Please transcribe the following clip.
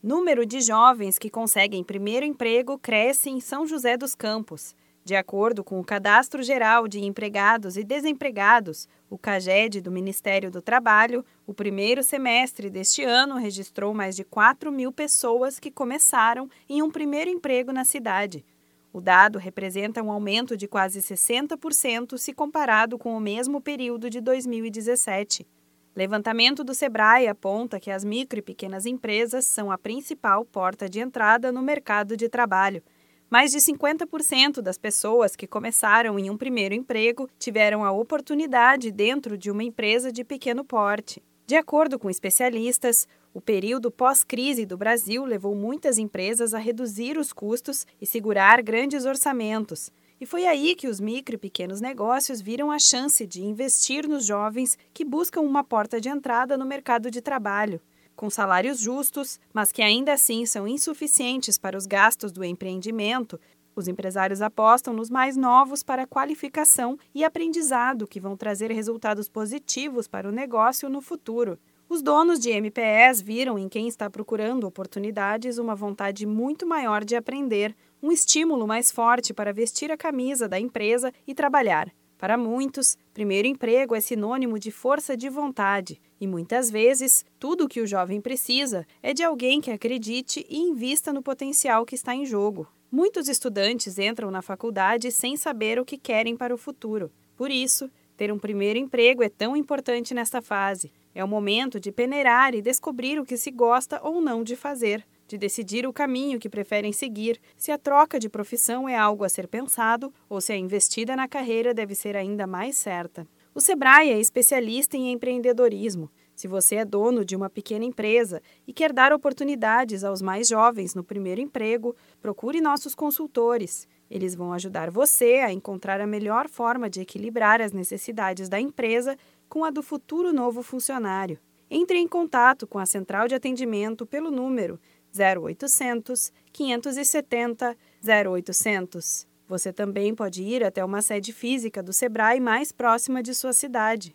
Número de jovens que conseguem primeiro emprego cresce em São José dos Campos. De acordo com o Cadastro Geral de Empregados e Desempregados, o CAGED do Ministério do Trabalho, o primeiro semestre deste ano registrou mais de 4 mil pessoas que começaram em um primeiro emprego na cidade. O dado representa um aumento de quase 60% se comparado com o mesmo período de 2017. Levantamento do Sebrae aponta que as micro e pequenas empresas são a principal porta de entrada no mercado de trabalho. Mais de 50% das pessoas que começaram em um primeiro emprego tiveram a oportunidade dentro de uma empresa de pequeno porte. De acordo com especialistas, o período pós-crise do Brasil levou muitas empresas a reduzir os custos e segurar grandes orçamentos. E foi aí que os micro e pequenos negócios viram a chance de investir nos jovens que buscam uma porta de entrada no mercado de trabalho, com salários justos, mas que ainda assim são insuficientes para os gastos do empreendimento. Os empresários apostam nos mais novos para qualificação e aprendizado que vão trazer resultados positivos para o negócio no futuro. Os donos de MPS viram em quem está procurando oportunidades uma vontade muito maior de aprender, um estímulo mais forte para vestir a camisa da empresa e trabalhar. Para muitos, primeiro emprego é sinônimo de força de vontade, e muitas vezes, tudo o que o jovem precisa é de alguém que acredite e invista no potencial que está em jogo. Muitos estudantes entram na faculdade sem saber o que querem para o futuro. Por isso, ter um primeiro emprego é tão importante nesta fase. É o momento de peneirar e descobrir o que se gosta ou não de fazer, de decidir o caminho que preferem seguir, se a troca de profissão é algo a ser pensado ou se a investida na carreira deve ser ainda mais certa. O Sebrae é especialista em empreendedorismo. Se você é dono de uma pequena empresa e quer dar oportunidades aos mais jovens no primeiro emprego, procure nossos consultores. Eles vão ajudar você a encontrar a melhor forma de equilibrar as necessidades da empresa com a do futuro novo funcionário. Entre em contato com a central de atendimento pelo número 0800 570 0800. Você também pode ir até uma sede física do Sebrae mais próxima de sua cidade.